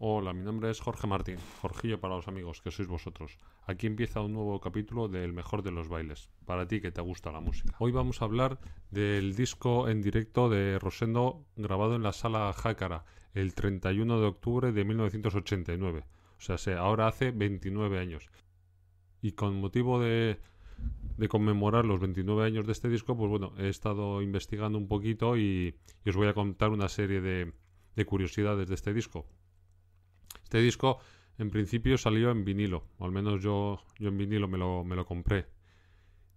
Hola, mi nombre es Jorge Martín, Jorgillo para los amigos, que sois vosotros. Aquí empieza un nuevo capítulo del mejor de los bailes, para ti que te gusta la música. Hoy vamos a hablar del disco en directo de Rosendo grabado en la sala Jácara el 31 de octubre de 1989. O sea, se, ahora hace 29 años. Y con motivo de, de conmemorar los 29 años de este disco, pues bueno, he estado investigando un poquito y, os voy a contar una serie de, de curiosidades de este disco. Este disco en principio salió en vinilo, o al menos yo, yo en vinilo me lo, me lo compré.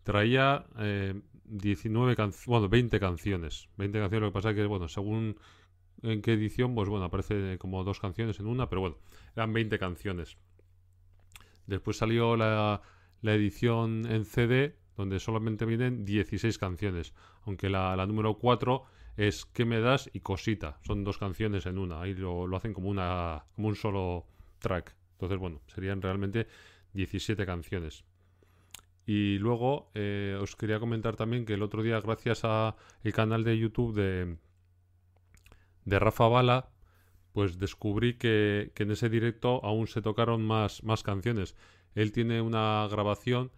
Traía eh, 19 bueno, 20 canciones. 20 canciones, lo que pasa es que, bueno, según en qué edición, pues bueno, aparece como dos canciones en una, pero bueno, eran 20 canciones. Después salió la, la edición en CD, donde solamente vienen 16 canciones, aunque la, la número 4 es ¿Qué me das? y Cosita. Son dos canciones en una. Ahí lo, lo, hacen como, una, como un solo track. Entonces, bueno, serían realmente 17 canciones. Y luego eh, os quería comentar también que el otro día, gracias a el canal de YouTube de, de Rafa Bala, pues descubrí que, que en ese directo aún se tocaron más, más canciones. Él tiene una grabación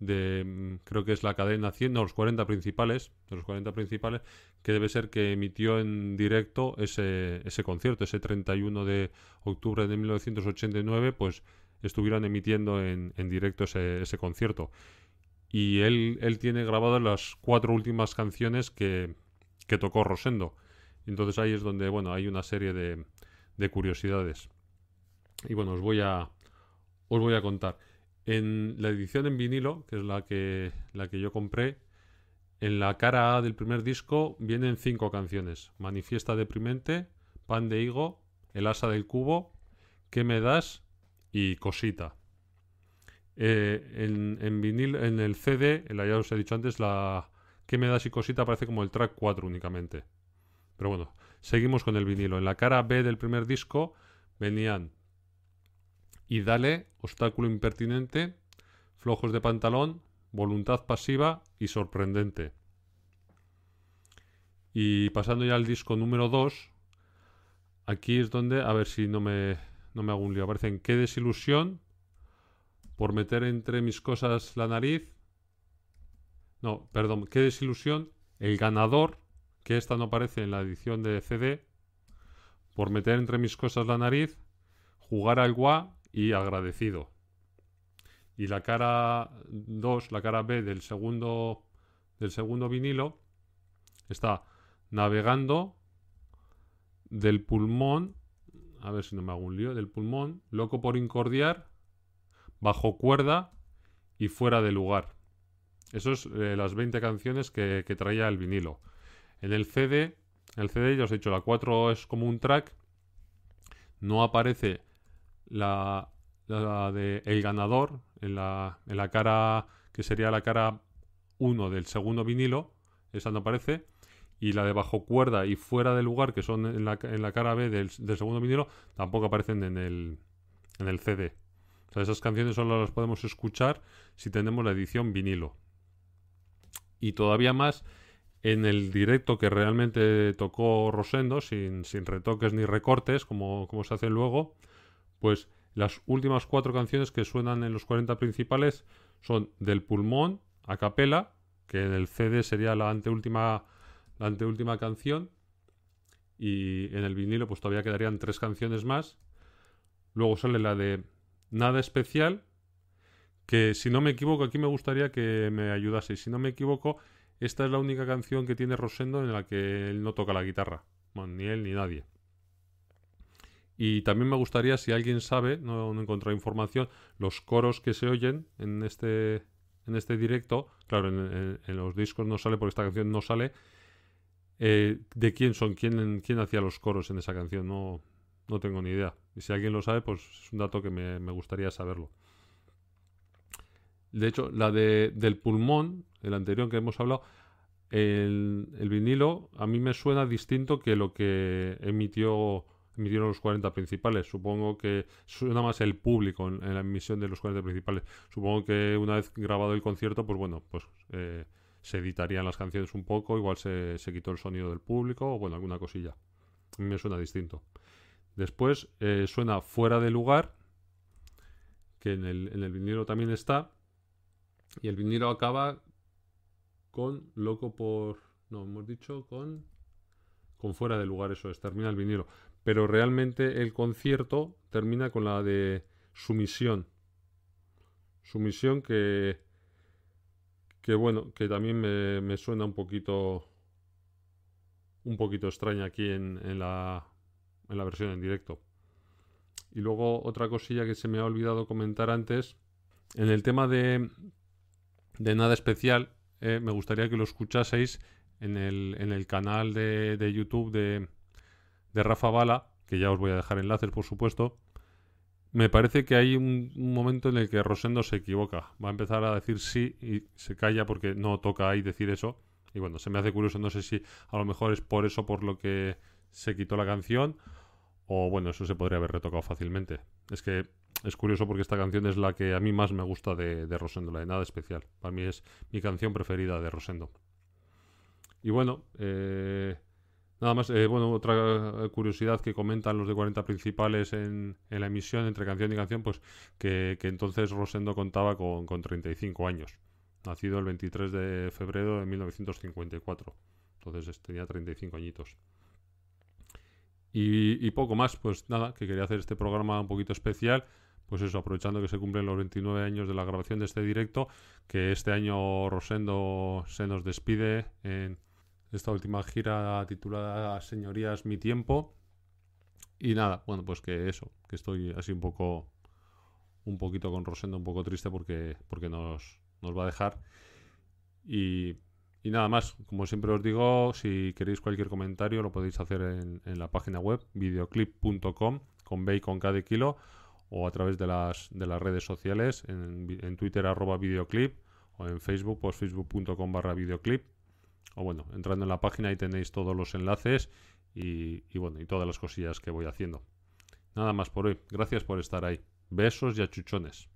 de mm, creo que es la cadena 100, no, los 40 principales, los 40 principales, que debe ser que emitió en directo ese, ese concierto, ese 31 de octubre de 1989, pues estuvieron emitiendo en, en directo ese, ese, concierto. Y él, él tiene grabado las cuatro últimas canciones que, que tocó Rosendo. Entonces ahí es donde, bueno, hay una serie de, de curiosidades. Y bueno, os voy a, os voy a contar. En la edición en vinilo, que es la que, la que yo compré, en la cara A del primer disco vienen cinco canciones. Manifiesta deprimente, Pan de higo, El asa del cubo, ¿Qué me das? y Cosita. Eh, en, en, vinil, en el CD, ya os he dicho antes, la ¿Qué me das? y Cosita aparece como el track 4 únicamente. Pero bueno, seguimos con el vinilo. En la cara B del primer disco venían y dale, obstáculo impertinente, flojos de pantalón, voluntad pasiva y sorprendente. Y pasando ya al disco número 2, aquí es donde, a ver si no me, no me hago un lío, aparecen qué desilusión por meter entre mis cosas la nariz. No, perdón, qué desilusión, el ganador, que esta no aparece en la edición de CD, por meter entre mis cosas la nariz, jugar al gua y agradecido. Y la cara 2, la cara B del segundo, del segundo vinilo, está navegando del pulmón, a ver si no me hago un lío, del pulmón, loco por incordiar, bajo cuerda y fuera de lugar. Esas son eh, las 20 canciones que, que, traía el vinilo. En el CD, el CD ya os he dicho, la 4 es como un track, no aparece la, la de El Ganador, en la, en la cara que sería la cara 1 del segundo vinilo, esa no aparece, y la de bajo cuerda y fuera de lugar, que son en la, en la cara B del, del, segundo vinilo, tampoco aparecen en el, en el CD. O sea, esas canciones solo las podemos escuchar si tenemos la edición vinilo. Y todavía más en el directo que realmente tocó Rosendo, sin, sin retoques ni recortes, como, como se hace luego, pues las últimas cuatro canciones que suenan en los 40 principales son Del Pulmón, a capela, que en el CD sería la anteúltima, canción, y en el vinilo pues todavía quedarían tres canciones más. Luego sale la de Nada Especial, que si no me equivoco, aquí me gustaría que me ayudase. Si no me equivoco, esta es la única canción que tiene Rosendo en la que él no toca la guitarra. Bueno, ni él ni nadie. Y también me gustaría, si alguien sabe, no, no he encontrado información, los coros que se oyen en este, en este directo, claro, en, los discos no sale porque esta canción no sale, eh, de quién son, quién, quién hacía los coros en esa canción, no, no tengo ni idea. Y si alguien lo sabe, pues es un dato que me, me gustaría saberlo. De hecho, la de, del pulmón, el anterior que hemos hablado, el, el vinilo a mí me suena distinto que lo que emitió emitieron los 40 principales. Supongo que suena más el público en, la emisión de los 40 principales. Supongo que una vez grabado el concierto, pues bueno, pues eh, se editarían las canciones un poco, igual se, se, quitó el sonido del público o bueno, alguna cosilla. A mí me suena distinto. Después eh, suena Fuera de lugar, que en el, en el vinilo también está. Y el vinilo acaba con Loco por... No, hemos dicho con... Con Fuera de lugar, eso es, termina el vinilo. Pero realmente el concierto termina con la de Sumisión. Sumisión que... Que bueno, que también me, me suena un poquito... Un poquito extraña aquí en, en la, en la versión en directo. Y luego otra cosilla que se me ha olvidado comentar antes. En el tema de, de nada especial, eh, me gustaría que lo escuchaseis en el, en el canal de, de YouTube de, de, Rafa Bala, que ya os voy a dejar enlaces, por supuesto. Me parece que hay un, momento en el que Rosendo se equivoca. Va a empezar a decir sí y se calla porque no toca ahí decir eso. Y bueno, se me hace curioso, no sé si a lo mejor es por eso por lo que se quitó la canción o bueno, eso se podría haber retocado fácilmente. Es que es curioso porque esta canción es la que a mí más me gusta de, de Rosendo, la de nada especial. Para mí es mi canción preferida de Rosendo. Y bueno, eh, nada más, eh, bueno, otra curiosidad que comentan los de 40 principales en, en, la emisión entre canción y canción, pues que, entonces Rosendo contaba con, con 35 años, nacido el 23 de febrero de 1954. Entonces tenía 35 añitos. Y, y, poco más, pues nada, que quería hacer este programa un poquito especial. Pues eso, aprovechando que se cumplen los 29 años de la grabación de este directo, que este año Rosendo se nos despide en esta última gira titulada Señorías, mi tiempo. Y nada, bueno, pues que eso, que estoy así un poco, un poquito con Rosendo, un poco triste porque, porque nos, nos va a dejar. Y y nada más, como siempre os digo, si queréis cualquier comentario lo podéis hacer en, la página web videoclip.com con B con K de kilo o a través de las, de las redes sociales en, en Twitter arroba videoclip o en Facebook pues facebook.com barra videoclip o bueno, entrando en la página ahí tenéis todos los enlaces y, y bueno, y todas las cosillas que voy haciendo. Nada más por hoy, gracias por estar ahí. Besos y achuchones.